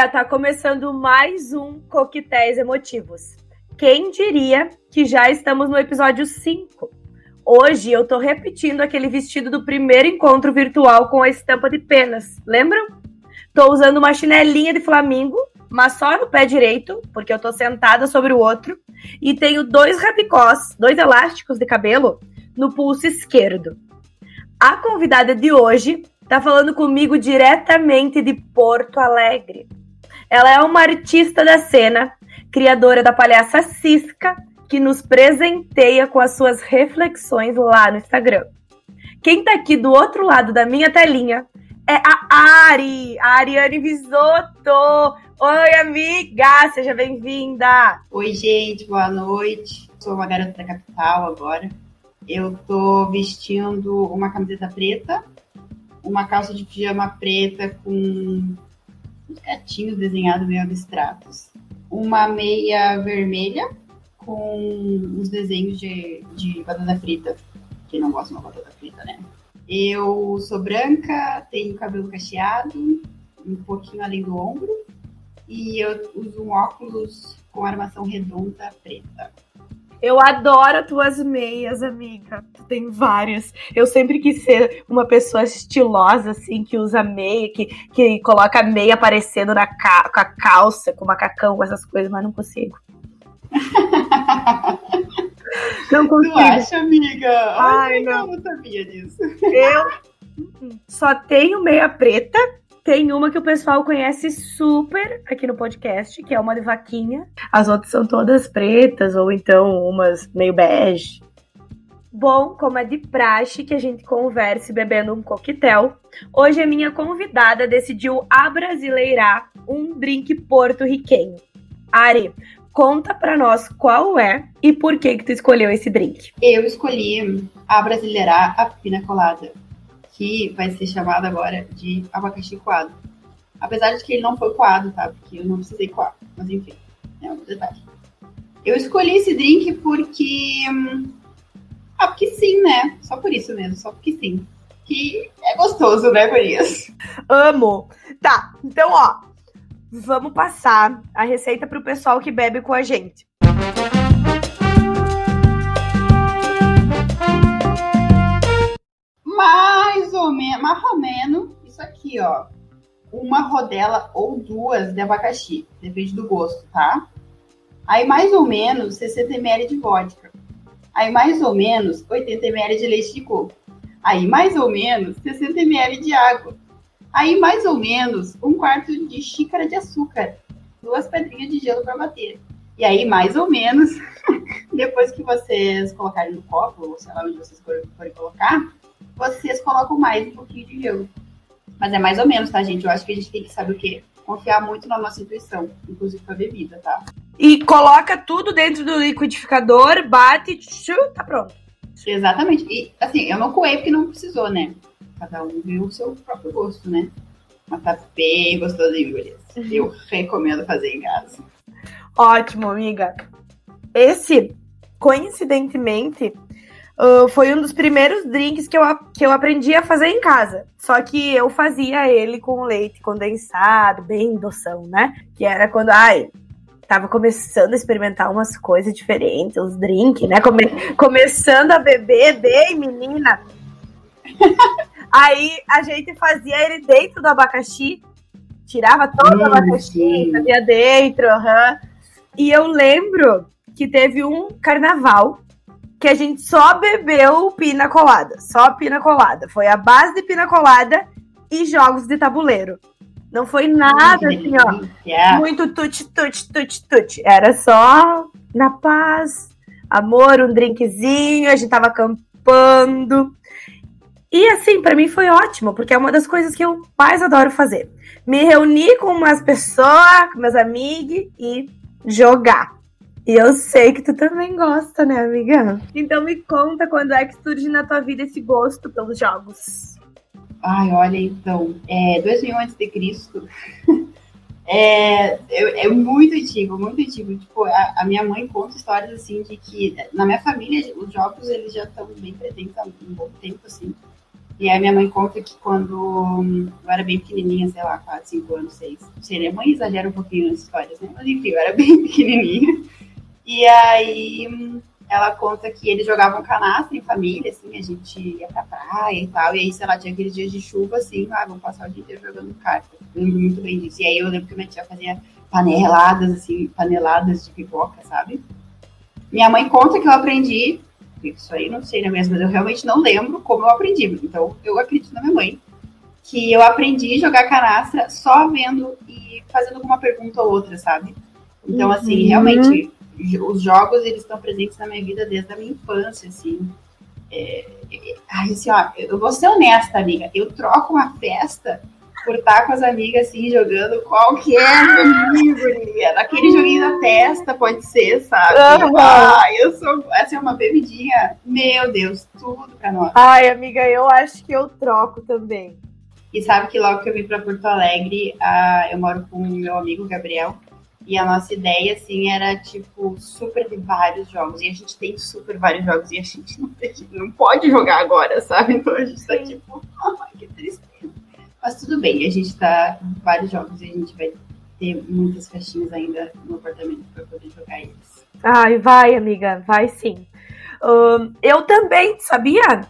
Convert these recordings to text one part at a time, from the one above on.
Galera, tá começando mais um Coquetéis Emotivos. Quem diria que já estamos no episódio 5? Hoje eu tô repetindo aquele vestido do primeiro encontro virtual com a estampa de penas, lembram? Tô usando uma chinelinha de flamingo, mas só no pé direito, porque eu tô sentada sobre o outro, e tenho dois rabicós, dois elásticos de cabelo no pulso esquerdo. A convidada de hoje tá falando comigo diretamente de Porto Alegre. Ela é uma artista da cena, criadora da palhaça Cisca, que nos presenteia com as suas reflexões lá no Instagram. Quem tá aqui do outro lado da minha telinha é a Ari, a Ariane Visotto. Oi, amiga, seja bem-vinda. Oi, gente, boa noite. Sou uma garota da capital agora. Eu tô vestindo uma camiseta preta, uma calça de pijama preta com uns gatinhos desenhados meio abstratos, uma meia vermelha com os desenhos de, de batata frita, que não gosta de uma batata frita, né? Eu sou branca, tenho cabelo cacheado, um pouquinho além do ombro, e eu uso um óculos com armação redonda preta. Eu adoro as tuas meias, amiga. Tu tem várias. Eu sempre quis ser uma pessoa estilosa, assim, que usa meia, que, que coloca meia aparecendo na ca com a calça, com o macacão, com essas coisas, mas não consigo. não consigo. Tu acha, amiga? Ai, não. eu não sabia disso. Eu só tenho meia preta tem uma que o pessoal conhece super aqui no podcast, que é uma de vaquinha. As outras são todas pretas, ou então umas meio bege. Bom, como é de praxe que a gente converse bebendo um coquetel, hoje a minha convidada decidiu abrasileirar um drink porto-riquenho. Ari, conta para nós qual é e por que que tu escolheu esse drink. Eu escolhi abrasileirar a pina colada que vai ser chamado agora de abacaxi coado. Apesar de que ele não foi coado, tá? Porque eu não precisei coar. Mas enfim, é um detalhe. Eu escolhi esse drink porque. Ah, porque sim, né? Só por isso mesmo, só porque sim. Que é gostoso, né, Gurias? Amo! Tá, então, ó. Vamos passar a receita pro pessoal que bebe com a gente. Mais ou menos, isso aqui, ó. Uma rodela ou duas de abacaxi, depende do gosto, tá? Aí mais ou menos 60 ml de vodka. Aí mais ou menos 80 ml de leite de coco. Aí mais ou menos 60 ml de água. Aí mais ou menos um quarto de xícara de açúcar. Duas pedrinhas de gelo para bater. E aí mais ou menos depois que vocês colocarem no copo, ou sei lá onde vocês forem colocar, vocês colocam mais um pouquinho de gelo. Mas é mais ou menos, tá, gente? Eu acho que a gente tem que saber o quê? Confiar muito na nossa intuição, inclusive com a bebida, tá? E coloca tudo dentro do liquidificador, bate, tchu, tá pronto. Exatamente. E assim, eu não coei porque não precisou, né? Cada um viu o seu próprio gosto, né? Mas tá bem gostosinho, beleza. Uhum. Eu recomendo fazer em casa. Ótimo, amiga. Esse, coincidentemente, uh, foi um dos primeiros drinks que eu, que eu aprendi a fazer em casa. Só que eu fazia ele com leite condensado, bem doção, né? Que era quando, ai, tava começando a experimentar umas coisas diferentes, uns drinks, né? Come, começando a beber bem, menina. Aí a gente fazia ele dentro do abacaxi, tirava todo hum, o abacaxi, fazia dentro, uhum. E eu lembro que teve um carnaval que a gente só bebeu pina colada. Só pina colada. Foi a base de pina colada e jogos de tabuleiro. Não foi nada assim, ó. Muito tut, tut, tut, tut. Era só na paz, amor, um drinkzinho, a gente tava acampando. E assim, para mim foi ótimo, porque é uma das coisas que eu mais adoro fazer. Me reunir com umas pessoas, com meus amigos e jogar. E eu sei que tu também gosta, né, amiga? Então me conta quando é que surge na tua vida esse gosto pelos jogos. Ai, olha, então, é 2000 a.C. é, é, é muito antigo, muito antigo. Tipo, a, a, minha mãe conta histórias, assim, de que na minha família os jogos, eles já estão bem presentes há um bom tempo, assim. E aí minha mãe conta que quando eu era bem pequenininha, sei lá, 4, 5 anos, 6. Não sei, minha mãe exagera um pouquinho nas histórias, né? Mas enfim, eu era bem pequenininha. E aí ela conta que eles jogavam canastra em família, assim, a gente ia pra praia e tal. E aí, sei lá, tinha aqueles dias de chuva, assim, ah, vamos passar o dia inteiro jogando carta. Eu lembro muito bem disso. E aí eu lembro que minha tia fazia paneladas, assim, paneladas de pipoca, sabe? Minha mãe conta que eu aprendi isso aí não sei, né mesmo, mas eu realmente não lembro como eu aprendi. Então, eu acredito na minha mãe. Que eu aprendi a jogar canastra só vendo e fazendo alguma pergunta ou outra, sabe? Então, assim, uhum. realmente, os jogos, eles estão presentes na minha vida desde a minha infância, assim. É, é, assim, ó, eu vou ser honesta, amiga. Eu troco uma festa por estar com as amigas, assim, jogando qualquer joguinho, guria. Daquele joguinho da testa, pode ser, sabe? Uhum. Ai, eu sou, essa é uma bebidinha, meu Deus, tudo pra nós. Ai, amiga, eu acho que eu troco também. E sabe que logo que eu vim pra Porto Alegre, uh, eu moro com o meu amigo Gabriel, e a nossa ideia, assim, era, tipo, super de vários jogos. E a gente tem super vários jogos e a gente não, não pode jogar agora, sabe? Então a gente tá, tipo, que triste mas tudo bem, a gente tá em vários jogos e a gente vai ter muitas festinhas ainda no apartamento para poder jogar eles. Ai, vai, amiga, vai sim. Uh, eu também, sabia?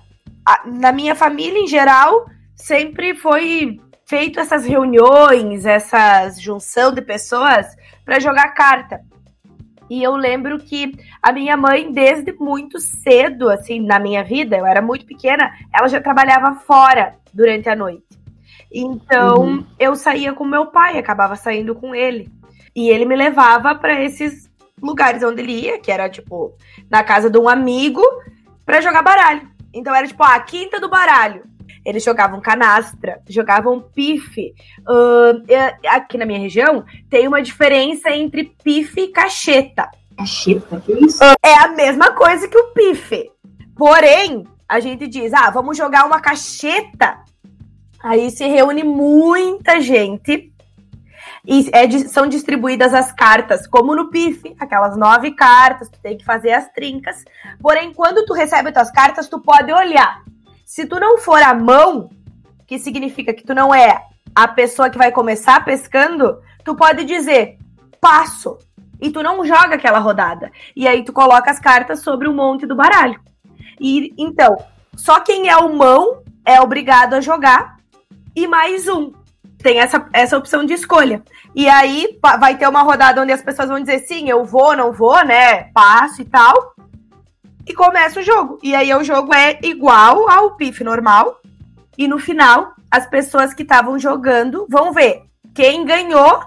Na minha família, em geral, sempre foi feito essas reuniões, essas junção de pessoas para jogar carta. E eu lembro que a minha mãe, desde muito cedo, assim, na minha vida, eu era muito pequena, ela já trabalhava fora durante a noite. Então, uhum. eu saía com meu pai, acabava saindo com ele. E ele me levava para esses lugares onde ele ia, que era tipo na casa de um amigo, para jogar baralho. Então era tipo a quinta do baralho. Eles jogavam canastra, jogavam pife. Uh, aqui na minha região tem uma diferença entre pife e cacheta. Cacheta, que isso? É a mesma coisa que o pife. Porém, a gente diz, ah, vamos jogar uma cacheta Aí se reúne muita gente e é, são distribuídas as cartas, como no PIF, aquelas nove cartas, tu tem que fazer as trincas. Porém, quando tu recebe as tuas cartas, tu pode olhar. Se tu não for a mão, que significa que tu não é a pessoa que vai começar pescando, tu pode dizer passo. E tu não joga aquela rodada. E aí tu coloca as cartas sobre o monte do baralho. E então, só quem é o mão é obrigado a jogar e mais um. Tem essa, essa opção de escolha. E aí vai ter uma rodada onde as pessoas vão dizer sim, eu vou, não vou, né? Passo e tal. E começa o jogo. E aí o jogo é igual ao PIF normal. E no final, as pessoas que estavam jogando vão ver quem ganhou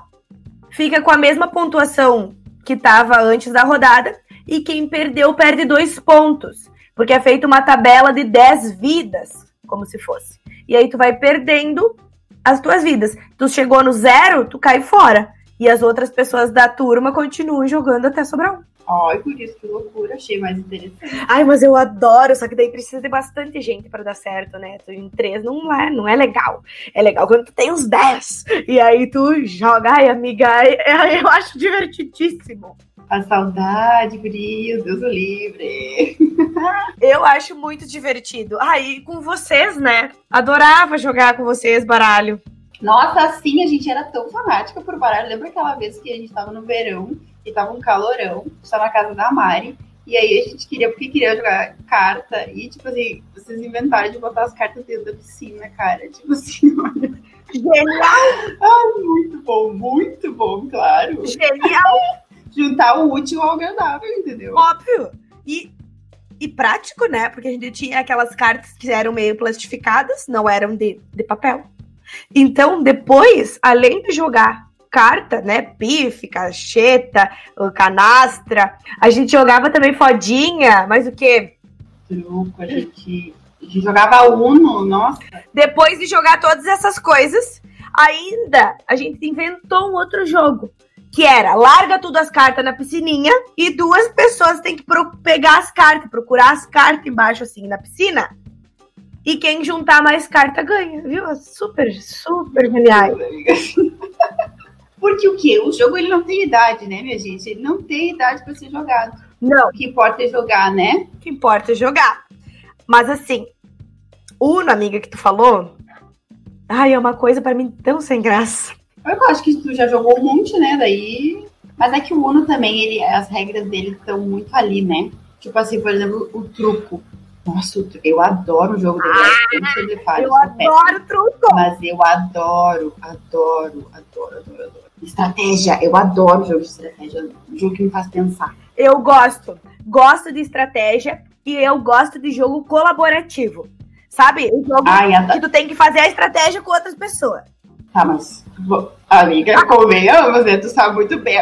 fica com a mesma pontuação que estava antes da rodada. E quem perdeu perde dois pontos. Porque é feita uma tabela de 10 vidas, como se fosse. E aí tu vai perdendo as tuas vidas. Tu chegou no zero, tu cai fora. E as outras pessoas da turma continuam jogando até sobrar um. Ai, por isso que loucura, achei mais interessante. Ai, mas eu adoro, só que daí precisa de bastante gente para dar certo, né? Tu em três não é, não é legal. É legal quando tu tem uns dez. E aí tu joga, ai, amiga, eu acho divertidíssimo. A saudade, Guri, Deus o livre. eu acho muito divertido. Aí, ah, com vocês, né? Adorava jogar com vocês baralho. Nossa, assim a gente era tão fanática por baralho. Lembra aquela vez que a gente tava no verão e tava um calorão, estava na casa da Mari, e aí a gente queria, porque queria jogar carta, e tipo assim, vocês inventaram de botar as cartas dentro da piscina, cara. Tipo assim, olha. Genial! Ai, muito bom, muito bom, claro. Genial! juntar o útil ao agradável, entendeu? Óbvio. E, e prático, né? Porque a gente tinha aquelas cartas que eram meio plastificadas, não eram de, de papel. Então, depois, além de jogar carta, né? Pife, cacheta, canastra, a gente jogava também fodinha, mas o quê? Truco, a gente, a gente jogava Uno, nossa. Depois de jogar todas essas coisas, ainda a gente inventou um outro jogo que era larga tudo as cartas na piscininha e duas pessoas têm que pegar as cartas, procurar as cartas embaixo assim na piscina. E quem juntar mais carta ganha, viu? Super, super genial. Porque o que? O jogo ele não tem idade, né, minha gente? Ele não tem idade para ser jogado. Não. O que importa é jogar, né? O que importa é jogar. Mas assim, Uno, amiga, que tu falou. Ai, é uma coisa para mim tão sem graça. Eu acho que tu já jogou um monte, né? Daí. Mas é que o Uno também, ele, as regras dele estão muito ali, né? Tipo assim, por exemplo, o truco. Nossa, eu adoro o jogo dele. Ah, eu, eu adoro truco. Mas eu adoro, adoro, adoro, adoro, adoro. Estratégia, eu adoro jogo de estratégia. Jogo que me faz pensar. Eu gosto. Gosto de estratégia e eu gosto de jogo colaborativo. Sabe? O jogo Ai, que tu tem que fazer a estratégia com outras pessoas. Tá, mas, amiga, ah. convenhamos, né? Tu sabe muito bem.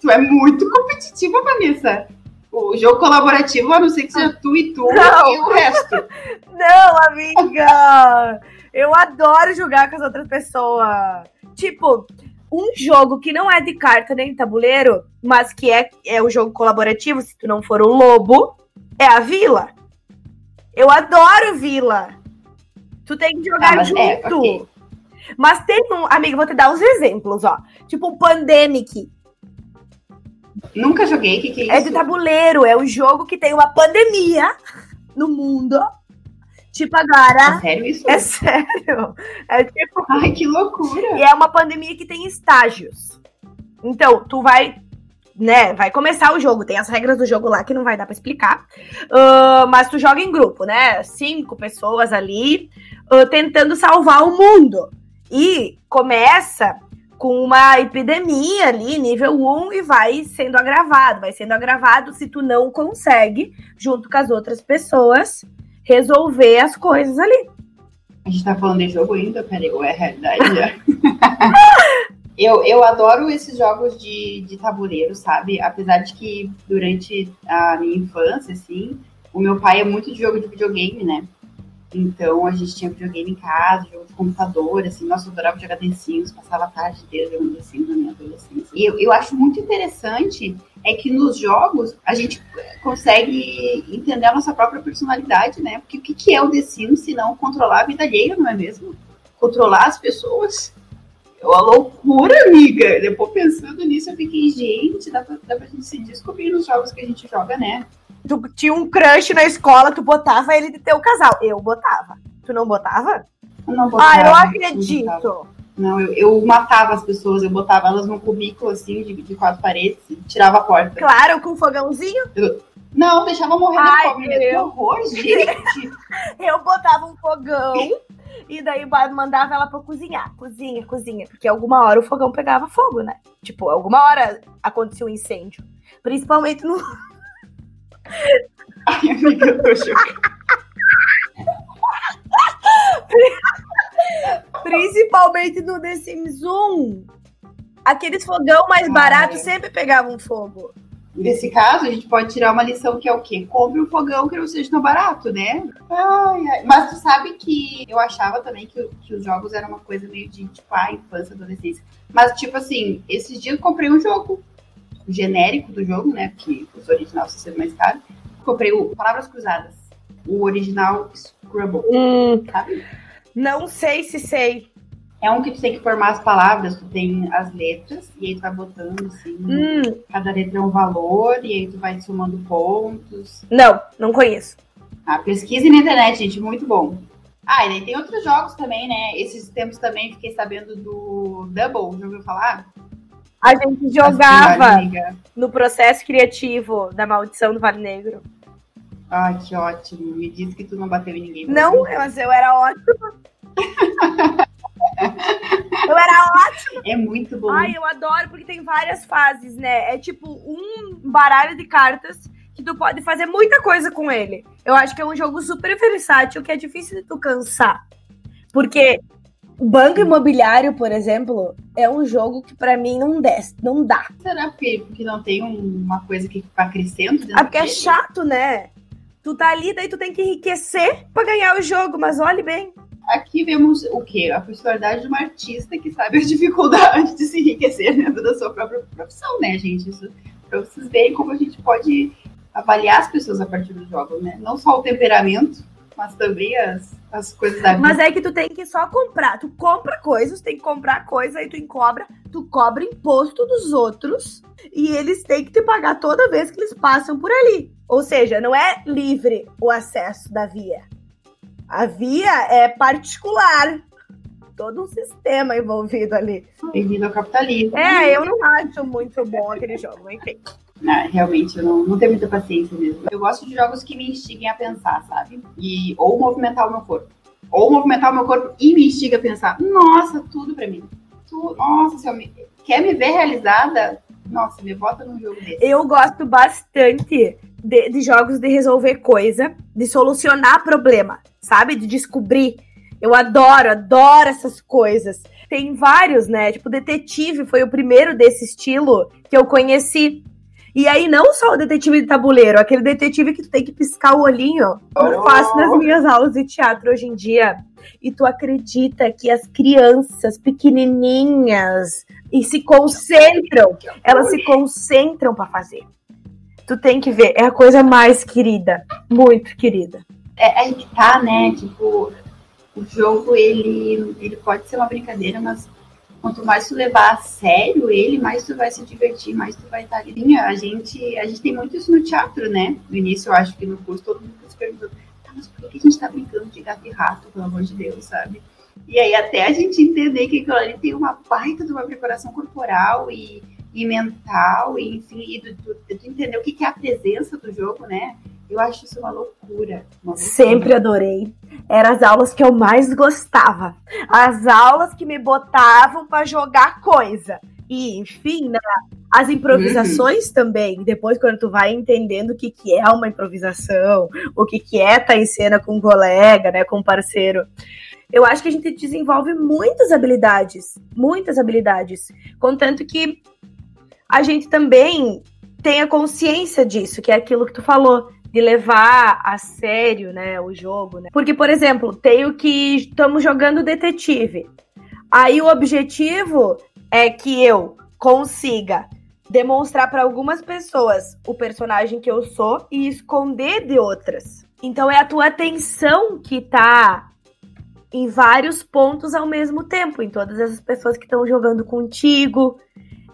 Tu é muito competitiva, Vanessa. O jogo colaborativo, a não ser que seja tu e tu não. e o resto. Não, amiga! Eu adoro jogar com as outras pessoas. Tipo, um jogo que não é de carta nem de tabuleiro, mas que é, é o jogo colaborativo, se tu não for o lobo, é a vila. Eu adoro Vila. Tu tem que jogar ah, junto. É, okay. Mas tem um. Amiga, vou te dar uns exemplos, ó. Tipo o Pandemic. Nunca joguei, o que, que é isso? É de tabuleiro, é um jogo que tem uma pandemia no mundo. Tipo agora. É sério isso? É sério. É tipo. Ai, que loucura! E é uma pandemia que tem estágios. Então, tu vai né, vai começar o jogo, tem as regras do jogo lá que não vai dar para explicar, uh, mas tu joga em grupo, né, cinco pessoas ali uh, tentando salvar o mundo, e começa com uma epidemia ali, nível 1, e vai sendo agravado, vai sendo agravado se tu não consegue, junto com as outras pessoas, resolver as coisas ali. A gente tá falando de jogo ainda? Peraí, ou é realidade? Eu, eu adoro esses jogos de, de tabuleiro, sabe? Apesar de que durante a minha infância, assim, o meu pai é muito de jogo de videogame, né? Então a gente tinha videogame em casa, jogo de computador, assim, nossa, eu adorava jogar The passava a tarde inteira jogando The na minha adolescência. E eu, eu acho muito interessante é que nos jogos a gente consegue entender a nossa própria personalidade, né? Porque o que, que é o The se não controlar a vida alheia, não é mesmo? Controlar as pessoas. É uma loucura, amiga. Depois pensando nisso, eu fiquei, gente, dá pra, dá pra gente se descobrir nos jogos que a gente joga, né? Tu tinha um crush na escola, tu botava ele de teu casal. Eu botava. Tu não botava? Eu não botava. Ah, eu acredito. Não, eu, eu matava as pessoas, eu botava elas num cubículo assim, de, de quatro paredes, tirava a porta. Claro, com um fogãozinho? Eu, não, deixava morrer Ai, de fome. Que horror, gente. eu botava um fogão e daí mandava ela pra cozinhar. Cozinha, cozinha. Porque alguma hora o fogão pegava fogo, né? Tipo, alguma hora acontecia um incêndio. Principalmente no. Ai, amiga, eu tô chocada. Principalmente no The Sims 1. Aqueles fogão mais baratos sempre pegavam fogo. Nesse caso, a gente pode tirar uma lição que é o quê? Compre um fogão que não seja tão barato, né? Ai, ai. Mas tu sabe que eu achava também que, que os jogos eram uma coisa meio de, tipo, a ah, infância, adolescência. Mas, tipo assim, esses dias eu comprei um jogo, genérico do jogo, né? Porque os originais são mais caros. Comprei o Palavras Cruzadas, o original Scrabble, hum, sabe? Não sei se sei. É um que tu tem que formar as palavras, tu tem as letras, e aí tu vai botando assim, hum. cada letra é um valor, e aí tu vai somando pontos. Não, não conheço. Ah, pesquise na internet, gente, muito bom. Ah, e aí tem outros jogos também, né? Esses tempos também fiquei sabendo do Double, já ouviu falar? A gente jogava no processo criativo da Maldição do Vale Negro. Ai, que ótimo. Me disse que tu não bateu em ninguém. Não, mas eu era ótima. Eu era ótimo. É muito bom. Ai, eu adoro, porque tem várias fases, né? É tipo um baralho de cartas que tu pode fazer muita coisa com ele. Eu acho que é um jogo super versátil que é difícil de tu cansar. Porque Banco Imobiliário, por exemplo, é um jogo que para mim não desce, não dá. Será porque, porque não tem uma coisa que vai crescendo? Ah, porque é chato, né? Tu tá ali, daí tu tem que enriquecer para ganhar o jogo, mas olhe bem. Aqui vemos o quê? A personalidade de uma artista que sabe a dificuldade de se enriquecer dentro da sua própria profissão, né, gente? Isso para vocês verem como a gente pode avaliar as pessoas a partir do jogo, né? Não só o temperamento, mas também as, as coisas da vida. Mas é que tu tem que só comprar. Tu compra coisas, tem que comprar coisa, aí tu encobra, tu cobra imposto dos outros e eles têm que te pagar toda vez que eles passam por ali. Ou seja, não é livre o acesso da via A via é particular. Todo um sistema envolvido ali. Bem-vindo ao capitalismo. É, eu não acho muito bom aquele jogo, enfim. Não, realmente, eu não, não tenho muita paciência mesmo. Eu gosto de jogos que me instiguem a pensar, sabe? E, ou movimentar o meu corpo. Ou movimentar o meu corpo e me instiga a pensar. Nossa, tudo pra mim. Tu, nossa, se eu me, quer me ver realizada? Nossa, me bota num jogo desse. Eu gosto bastante de, de jogos de resolver coisa, de solucionar problema, sabe? De descobrir. Eu adoro, adoro essas coisas. Tem vários, né? Tipo, Detetive foi o primeiro desse estilo que eu conheci. E aí, não só o detetive de tabuleiro, aquele detetive que tu tem que piscar o olhinho. Eu faço nas minhas aulas de teatro hoje em dia. E tu acredita que as crianças pequenininhas e se concentram, elas se concentram para fazer. Tu tem que ver, é a coisa mais querida, muito querida. É aí que tá, né? Tipo, o jogo ele, ele pode ser uma brincadeira, mas quanto mais tu levar a sério ele, mais tu vai se divertir, mais tu vai estar ali. A gente, a gente tem muito isso no teatro, né? No início, eu acho que no curso todo mundo se perguntou, tá, mas por que a gente tá brincando de gato e rato, pelo amor de Deus, sabe? E aí até a gente entender que aquilo ali tem uma baita de uma preparação corporal e, e mental, e enfim, e tu, tu, tu entender o que, que é a presença do jogo, né? Eu acho isso uma loucura, uma loucura. Sempre adorei. Eram as aulas que eu mais gostava. As aulas que me botavam para jogar coisa. E, enfim, né? as improvisações uhum. também. Depois, quando tu vai entendendo o que, que é uma improvisação, o que, que é estar tá em cena com um colega, né? Com um parceiro. Eu acho que a gente desenvolve muitas habilidades. Muitas habilidades. Contanto que a gente também tenha consciência disso, que é aquilo que tu falou de levar a sério, né, o jogo, né? Porque, por exemplo, tenho que estamos jogando detetive. Aí o objetivo é que eu consiga demonstrar para algumas pessoas o personagem que eu sou e esconder de outras. Então é a tua atenção que tá em vários pontos ao mesmo tempo, em todas essas pessoas que estão jogando contigo.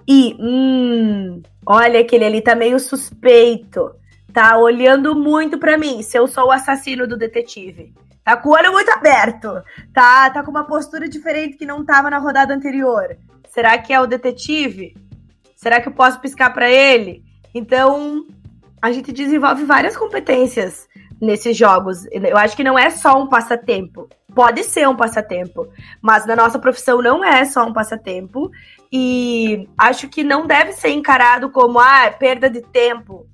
E, hum, olha, aquele ali tá meio suspeito tá olhando muito para mim, se eu sou o assassino do detetive. Tá com o olho muito aberto. Tá, tá com uma postura diferente que não tava na rodada anterior. Será que é o detetive? Será que eu posso piscar para ele? Então, a gente desenvolve várias competências nesses jogos. Eu acho que não é só um passatempo. Pode ser um passatempo, mas na nossa profissão não é só um passatempo. E acho que não deve ser encarado como ah, perda de tempo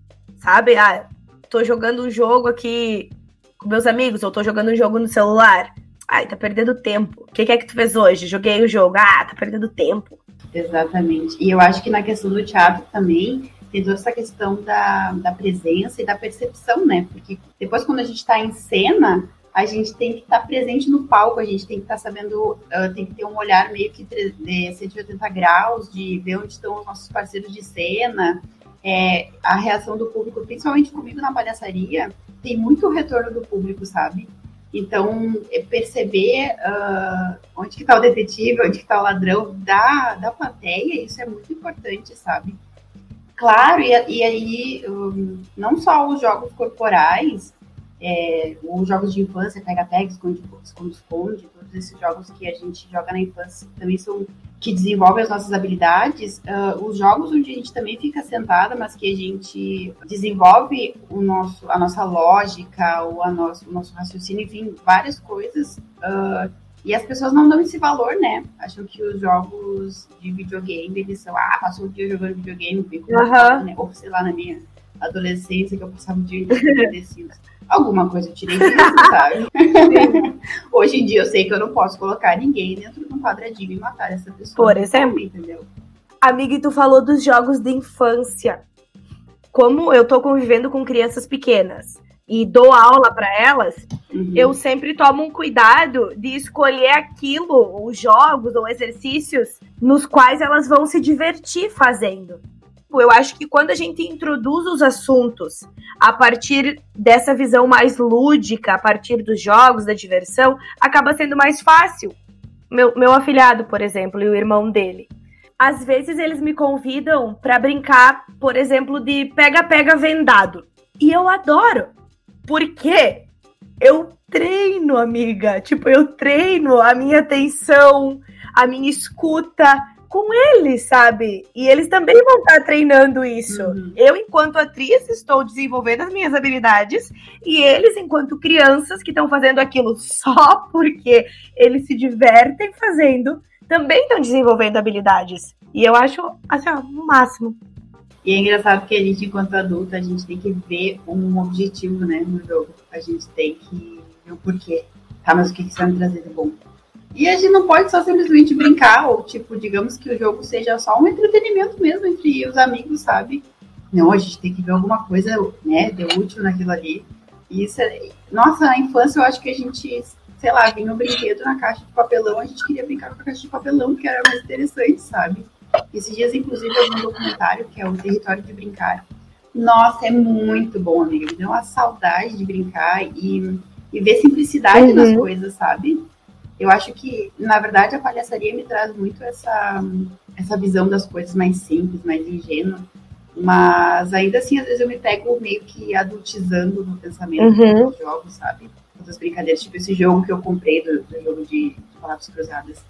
sabe? Ah, tô jogando um jogo aqui com meus amigos, ou tô jogando um jogo no celular. Ai, tá perdendo tempo. O que, que é que tu fez hoje? Joguei o jogo. Ah, tá perdendo tempo. Exatamente. E eu acho que na questão do teatro também tem toda essa questão da, da presença e da percepção, né? Porque depois, quando a gente está em cena, a gente tem que estar tá presente no palco, a gente tem que estar tá sabendo, uh, tem que ter um olhar meio que de 180 graus, de ver onde estão os nossos parceiros de cena, é, a reação do público, principalmente comigo na palhaçaria, tem muito retorno do público, sabe? Então, é perceber uh, onde que está o detetive, onde que está o ladrão da, da plateia, isso é muito importante, sabe? Claro, e, e aí, um, não só os jogos corporais, é, os jogos de infância, pega-pega, esconde-esconde, todos esses jogos que a gente joga na infância também são que desenvolvem as nossas habilidades, uh, os jogos onde a gente também fica sentada, mas que a gente desenvolve o nosso, a nossa lógica, o, a nosso, o nosso raciocínio, enfim, várias coisas. Uh, e as pessoas não dão esse valor, né? Acham que os jogos de videogame, eles são, ah, passou o dia jogando videogame, uhum. né? ou sei lá, na minha adolescência, que eu passava o dia inteiro alguma coisa eu tirei disso, sabe? Hoje em dia eu sei que eu não posso colocar ninguém dentro de um quadradinho e matar essa pessoa. Por exemplo, entendeu? Amiga, e tu falou dos jogos de infância. Como eu tô convivendo com crianças pequenas e dou aula para elas, uhum. eu sempre tomo um cuidado de escolher aquilo, os jogos ou exercícios nos quais elas vão se divertir fazendo eu acho que quando a gente introduz os assuntos a partir dessa visão mais lúdica, a partir dos jogos, da diversão, acaba sendo mais fácil. Meu, meu afilhado, por exemplo, e o irmão dele. Às vezes eles me convidam para brincar, por exemplo, de pega-pega vendado. E eu adoro. Por quê? eu treino, amiga. Tipo, eu treino a minha atenção, a minha escuta com eles, sabe? E eles também vão estar treinando isso. Uhum. Eu, enquanto atriz, estou desenvolvendo as minhas habilidades e eles, enquanto crianças que estão fazendo aquilo só porque eles se divertem fazendo, também estão desenvolvendo habilidades. E eu acho, assim, ó, o máximo. E é engraçado que a gente, enquanto adulta, a gente tem que ver um objetivo, né, no jogo. A gente tem que ver o porquê. Tá, mas o que, que você vai me trazer de bom? E a gente não pode só simplesmente brincar, ou tipo, digamos que o jogo seja só um entretenimento mesmo entre os amigos, sabe? Não, a gente tem que ver alguma coisa, né, de útil naquilo ali. E isso é... Nossa, na infância eu acho que a gente, sei lá, vinha um brinquedo na caixa de papelão, a gente queria brincar com a caixa de papelão, que era mais interessante, sabe? Esses dias, inclusive, eu vi um documentário que é o Território de Brincar. Nossa, é muito bom, amiga. Me deu uma saudade de brincar e, e ver simplicidade uhum. nas coisas, sabe? Eu acho que, na verdade, a palhaçaria me traz muito essa, essa visão das coisas mais simples, mais ingênua. Mas ainda assim, às vezes eu me pego meio que adultizando no pensamento uhum. dos jogos, sabe? Das brincadeiras, tipo esse jogo que eu comprei do, do jogo de, de palavras cruzadas.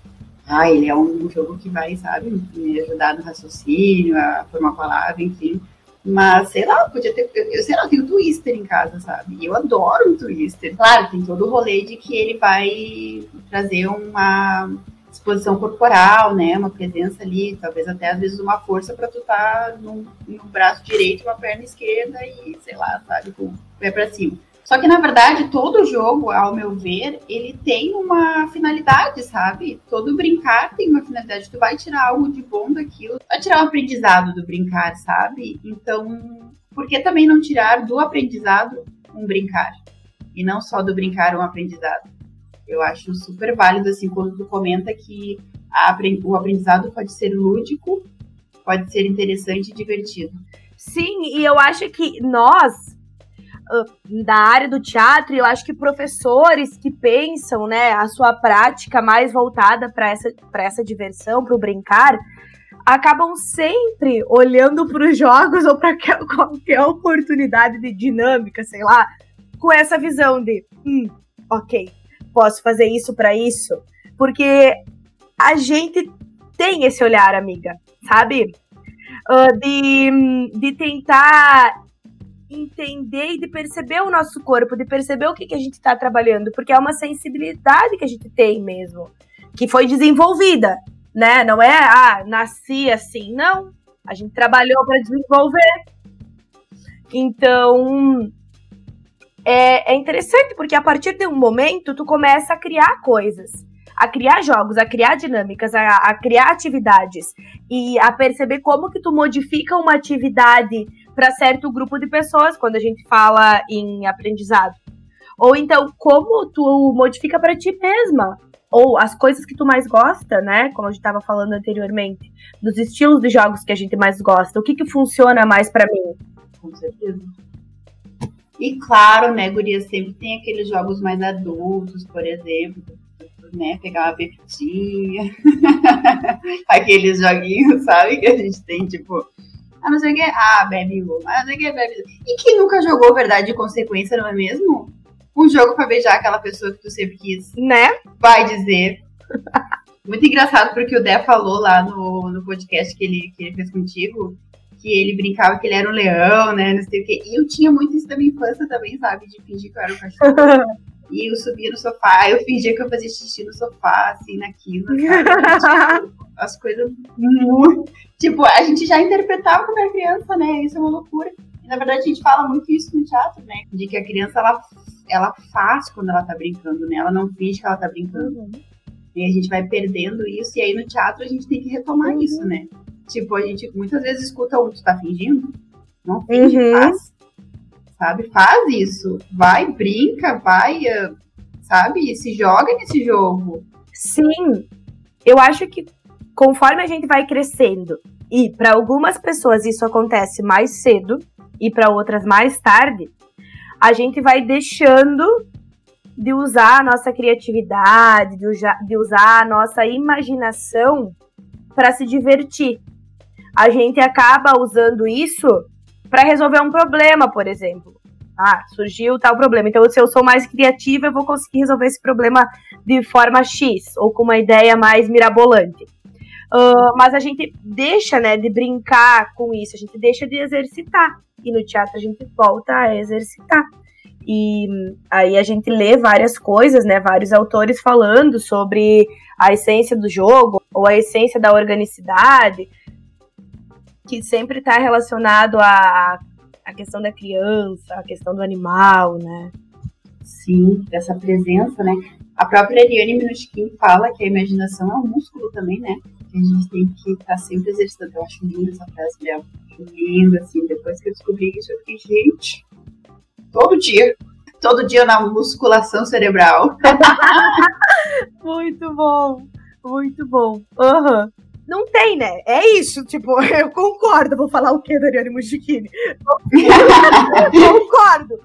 Ah, ele é um jogo que vai, sabe, me ajudar no raciocínio, a formar palavra, enfim. Mas, sei lá, podia ter. Eu, sei lá, eu tenho Twister em casa, sabe? E eu adoro o Twister. Claro, tem todo o rolê de que ele vai trazer uma exposição corporal, né? Uma presença ali, talvez até às vezes uma força para tu estar tá no, no braço direito uma perna esquerda e, sei lá, sabe, com o pé pra cima. Só que, na verdade, todo jogo, ao meu ver, ele tem uma finalidade, sabe? Todo brincar tem uma finalidade. Tu vai tirar algo de bom daquilo, vai tirar um aprendizado do brincar, sabe? Então, por que também não tirar do aprendizado um brincar? E não só do brincar um aprendizado? Eu acho super válido, assim, quando tu comenta que a, o aprendizado pode ser lúdico, pode ser interessante e divertido. Sim, e eu acho que nós, da área do teatro, e eu acho que professores que pensam, né, a sua prática mais voltada para essa, essa diversão, para o brincar, acabam sempre olhando para os jogos ou para qualquer oportunidade de dinâmica, sei lá, com essa visão de, hum, ok, posso fazer isso para isso, porque a gente tem esse olhar, amiga, sabe? Uh, de, de tentar entender e de perceber o nosso corpo, de perceber o que, que a gente está trabalhando, porque é uma sensibilidade que a gente tem mesmo, que foi desenvolvida, né? Não é, ah, nasci assim, não. A gente trabalhou para desenvolver. Então, é, é interessante, porque a partir de um momento, tu começa a criar coisas a criar jogos, a criar dinâmicas, a, a, criar atividades e a perceber como que tu modifica uma atividade para certo grupo de pessoas quando a gente fala em aprendizado. Ou então, como tu modifica para ti mesma. Ou as coisas que tu mais gosta, né? Como a gente estava falando anteriormente. Dos estilos de jogos que a gente mais gosta. O que, que funciona mais para mim? Com certeza. E claro, né, Guria, sempre tem aqueles jogos mais adultos, por exemplo, né, pegar uma bebitinha, aqueles joguinhos, sabe, que a gente tem, tipo, ah, não sei o que, ah, bebe ah, não sei o que, bebe. E quem nunca jogou Verdade e Consequência, não é mesmo? Um jogo pra beijar aquela pessoa que tu sempre quis. Né? Vai dizer. Muito engraçado porque o Dé falou lá no, no podcast que ele, que ele fez contigo que ele brincava que ele era um leão, né? Não sei o quê. E eu tinha muito isso da minha infância também, sabe? De fingir que eu era um cachorro. e eu subia no sofá, eu fingia que eu fazia xixi no sofá, assim, naquilo, sabe? tipo, as coisas muito. Tipo, a gente já interpretava como era criança, né? Isso é uma loucura. E, na verdade, a gente fala muito isso no teatro, né? De que a criança, ela, ela faz quando ela tá brincando, né? Ela não finge que ela tá brincando. Uhum. E a gente vai perdendo isso, e aí no teatro a gente tem que retomar uhum. isso, né? Tipo, a gente muitas vezes escuta o tu tá fingindo. Não finge, uhum. faz. Sabe? Faz isso. Vai, brinca, vai, eh, sabe? Se joga nesse jogo. Sim. Eu acho que conforme a gente vai crescendo, e para algumas pessoas isso acontece mais cedo e para outras mais tarde, a gente vai deixando de usar a nossa criatividade, de, de usar a nossa imaginação para se divertir. A gente acaba usando isso para resolver um problema, por exemplo. Ah, surgiu tal problema. Então, se eu sou mais criativa, eu vou conseguir resolver esse problema de forma X, ou com uma ideia mais mirabolante. Uh, mas a gente deixa, né, de brincar com isso, a gente deixa de exercitar. E no teatro a gente volta a exercitar. E aí a gente lê várias coisas, né, vários autores falando sobre a essência do jogo, ou a essência da organicidade, que sempre está relacionado à, à questão da criança, à questão do animal, né? Sim, dessa presença, né? A própria Ariane Minutkin fala que a imaginação é um músculo também, né? Que a gente tem que estar tá sempre exercitando. Eu acho linda essa frase dela. Linda, assim. Depois que eu descobri isso, eu fiquei, gente, todo dia. Todo dia na musculação cerebral. muito bom, muito bom. Uhum. Não tem, né? É isso, tipo, eu concordo. Vou falar o que da Ariane Mushikini? concordo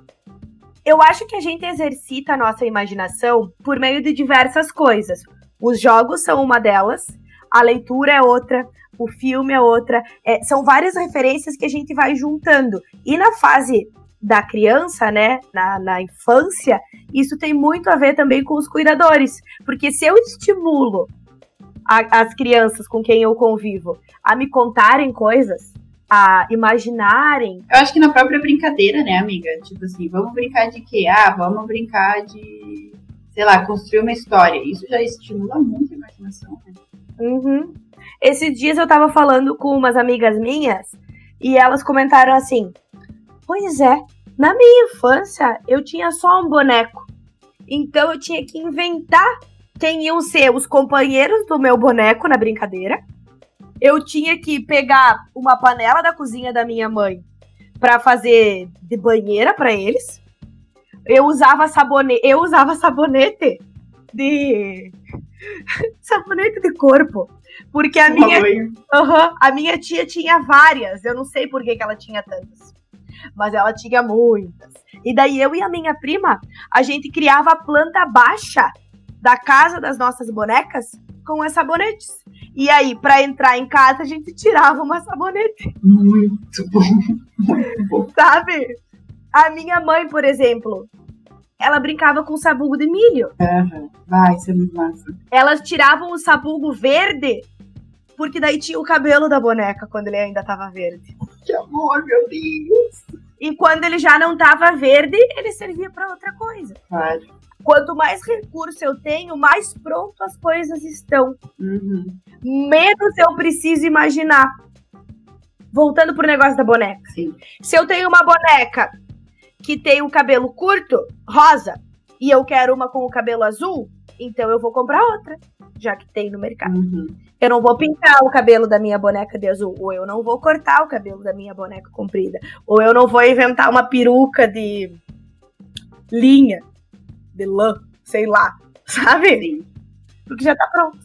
eu acho que a gente exercita a nossa imaginação por meio de diversas coisas. Os jogos são uma delas, a leitura é outra, o filme é outra. É, são várias referências que a gente vai juntando. E na fase da criança, né, na, na infância, isso tem muito a ver também com os cuidadores. Porque se eu estimulo a, as crianças com quem eu convivo a me contarem coisas, a imaginarem. Eu acho que na própria brincadeira, né, amiga? Tipo assim, vamos brincar de quê? Ah, vamos brincar de, sei lá, construir uma história. Isso já estimula muito a imaginação, né? Uhum. Esses dias eu tava falando com umas amigas minhas e elas comentaram assim: Pois é, na minha infância eu tinha só um boneco. Então eu tinha que inventar quem iam ser os companheiros do meu boneco na brincadeira eu tinha que pegar uma panela da cozinha da minha mãe para fazer de banheira para eles. Eu usava sabonete, eu usava sabonete de sabonete de corpo, porque a minha uhum, a minha tia tinha várias, eu não sei por que, que ela tinha tantas. Mas ela tinha muitas. E daí eu e a minha prima, a gente criava planta baixa da casa das nossas bonecas com as sabonetes. E aí, para entrar em casa, a gente tirava uma sabonete. Muito bom. Muito bom. Sabe? A minha mãe, por exemplo, ela brincava com sabugo de milho. Uhum. Vai, isso é muito massa. Elas tiravam o sabugo verde, porque daí tinha o cabelo da boneca quando ele ainda tava verde. Que amor, meu Deus! E quando ele já não tava verde, ele servia para outra coisa. Claro. Quanto mais recurso eu tenho, mais pronto as coisas estão. Uhum. Menos eu preciso imaginar. Voltando pro negócio da boneca. Sim. Se eu tenho uma boneca que tem o cabelo curto, rosa, e eu quero uma com o cabelo azul, então eu vou comprar outra, já que tem no mercado. Uhum. Eu não vou pintar o cabelo da minha boneca de azul, ou eu não vou cortar o cabelo da minha boneca comprida, ou eu não vou inventar uma peruca de linha de lã, sei lá, sabe? Sim. Porque já tá pronto.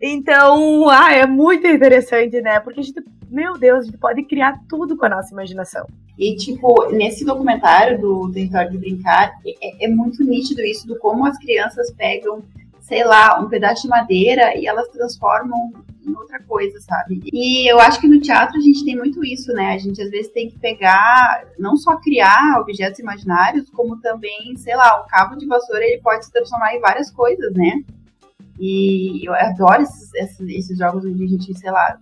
Então, ah, é muito interessante, né? Porque a gente, meu Deus, a gente pode criar tudo com a nossa imaginação. E, tipo, nesse documentário do Território de Brincar, é, é muito nítido isso do como as crianças pegam sei lá, um pedaço de madeira e elas transformam em outra coisa, sabe? E eu acho que no teatro a gente tem muito isso, né? A gente às vezes tem que pegar, não só criar objetos imaginários, como também, sei lá, o cabo de vassoura ele pode se transformar em várias coisas, né? E eu adoro esses, esses, esses jogos onde a gente, sei lá,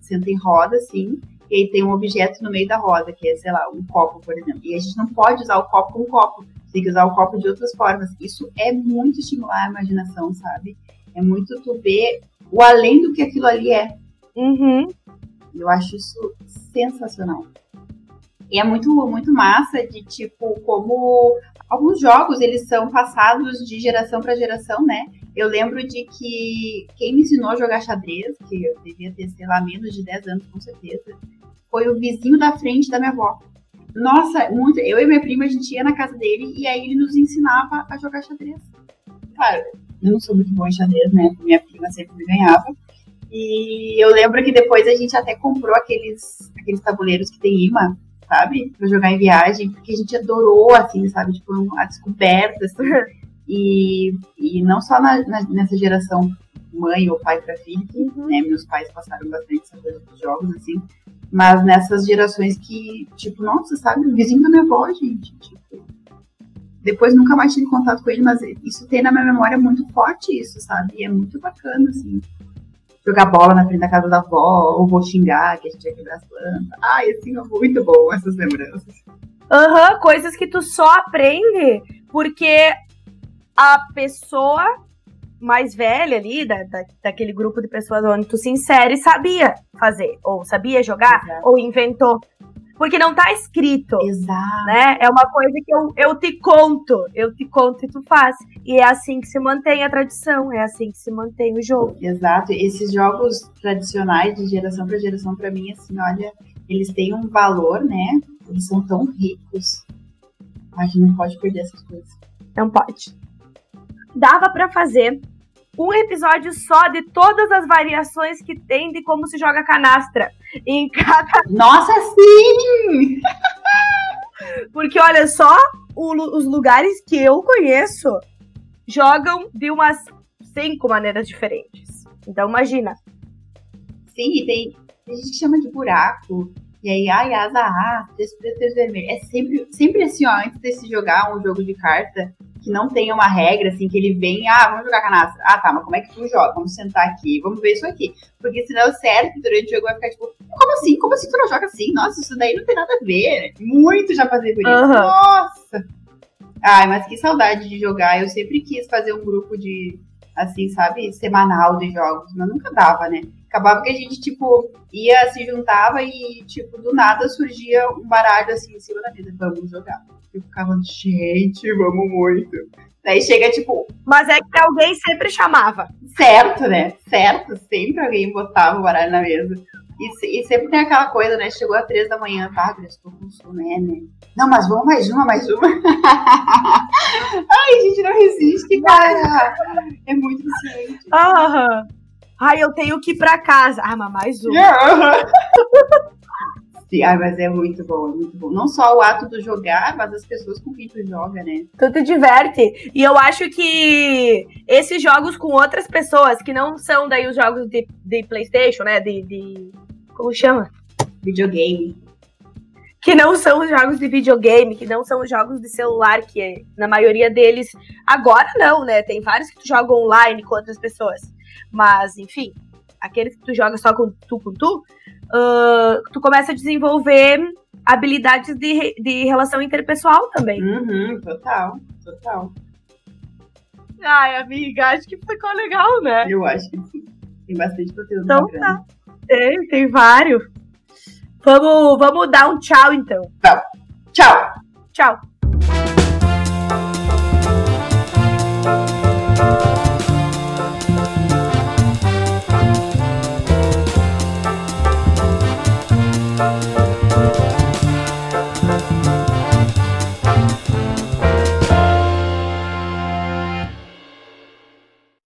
senta em roda, assim, e aí tem um objeto no meio da roda, que é, sei lá, um copo, por exemplo. E a gente não pode usar o copo como copo tem que usar o copo de outras formas. Isso é muito estimular a imaginação, sabe? É muito tu ver o além do que aquilo ali é. Uhum. Eu acho isso sensacional. E é muito, muito massa de tipo como alguns jogos eles são passados de geração para geração, né? Eu lembro de que quem me ensinou a jogar xadrez, que eu devia ter, sei lá, menos de 10 anos com certeza, foi o vizinho da frente da minha avó. Nossa, muito. Eu e minha prima, a gente ia na casa dele e aí ele nos ensinava a jogar xadrez. Claro, não sou muito boa em xadrez, né? Minha prima sempre me ganhava. E eu lembro que depois a gente até comprou aqueles, aqueles tabuleiros que tem imã, sabe? Pra jogar em viagem, porque a gente adorou, assim, sabe? Tipo, a descoberta, assim. E, e não só na, na, nessa geração mãe ou pai para filho, que, uhum. né, meus pais passaram bastante essa coisa dos jogos, assim, Mas nessas gerações que, tipo, nossa, sabe, o vizinho da minha avó, gente, tipo, depois nunca mais tive contato com ele, mas isso tem na minha memória muito forte isso, sabe? E é muito bacana, assim. Jogar bola na frente da casa da avó, ou vou xingar, que a gente ia quebrar as plantas. Ai, assim, é muito bom essas lembranças. Aham, uhum, coisas que tu só aprende porque a pessoa mais velha ali, da, da, daquele grupo de pessoas onde tu se insere, sabia fazer, ou sabia jogar, Exato. ou inventou. Porque não tá escrito. Exato. Né? É uma coisa que eu, eu te conto, eu te conto e tu faz. E é assim que se mantém a tradição, é assim que se mantém o jogo. Exato. Esses jogos tradicionais de geração para geração, para mim, assim, olha, eles têm um valor, né? Eles são tão ricos. A gente não pode perder essas coisas. Não pode dava para fazer um episódio só de todas as variações que tem de como se joga canastra em cada. Nossa, sim! Porque olha só, o, os lugares que eu conheço jogam de umas cinco maneiras diferentes. Então imagina. Sim, tem, tem gente que chama de buraco. E aí, ai, asa A, três preto, três vermelho. É sempre, sempre assim, ó, antes de se jogar um jogo de carta, que não tenha uma regra, assim, que ele vem, ah, vamos jogar canastra. Ah, tá, mas como é que tu joga? Vamos sentar aqui, vamos ver isso aqui. Porque senão o certo durante o jogo vai ficar tipo, como assim? Como assim tu não joga assim? Nossa, isso daí não tem nada a ver. Muito já passei por isso. Uhum. Nossa! Ai, mas que saudade de jogar. Eu sempre quis fazer um grupo de, assim, sabe, semanal de jogos, mas nunca dava, né? Acabava que a gente, tipo, ia, se juntava e, tipo, do nada surgia um baralho assim em cima da mesa. Vamos jogar. Eu ficava, gente, vamos muito. Daí chega, tipo. Mas é que alguém sempre chamava. Certo, né? Certo, sempre alguém botava o baralho na mesa. E, e, sempre tem aquela coisa, né? Chegou às três da manhã, tá, estou com né? Não, mas vamos mais uma, mais uma. Ai, gente não resiste, cara. É muito viciante. Aham. Ai, eu tenho que ir pra casa. Ah, mas mais uma. Sim, ai, mas é muito bom, é muito bom. Não só o ato do jogar, mas as pessoas com quem tu joga, né? Tu te diverte. E eu acho que esses jogos com outras pessoas, que não são daí os jogos de, de Playstation, né? De, de. Como chama? Videogame. Que não são os jogos de videogame, que não são os jogos de celular, que é, na maioria deles. Agora não, né? Tem vários que tu joga online com outras pessoas. Mas, enfim, aqueles que tu joga só com tu com tu, uh, tu começa a desenvolver habilidades de, de relação interpessoal também. Uhum, total, total. Ai, amiga, acho que ficou legal, né? Eu acho que sim. Tem bastante conteúdo então. Tá. Tem, tem vários. Vamos, vamos dar um tchau, então. Tá. Tchau. Tchau.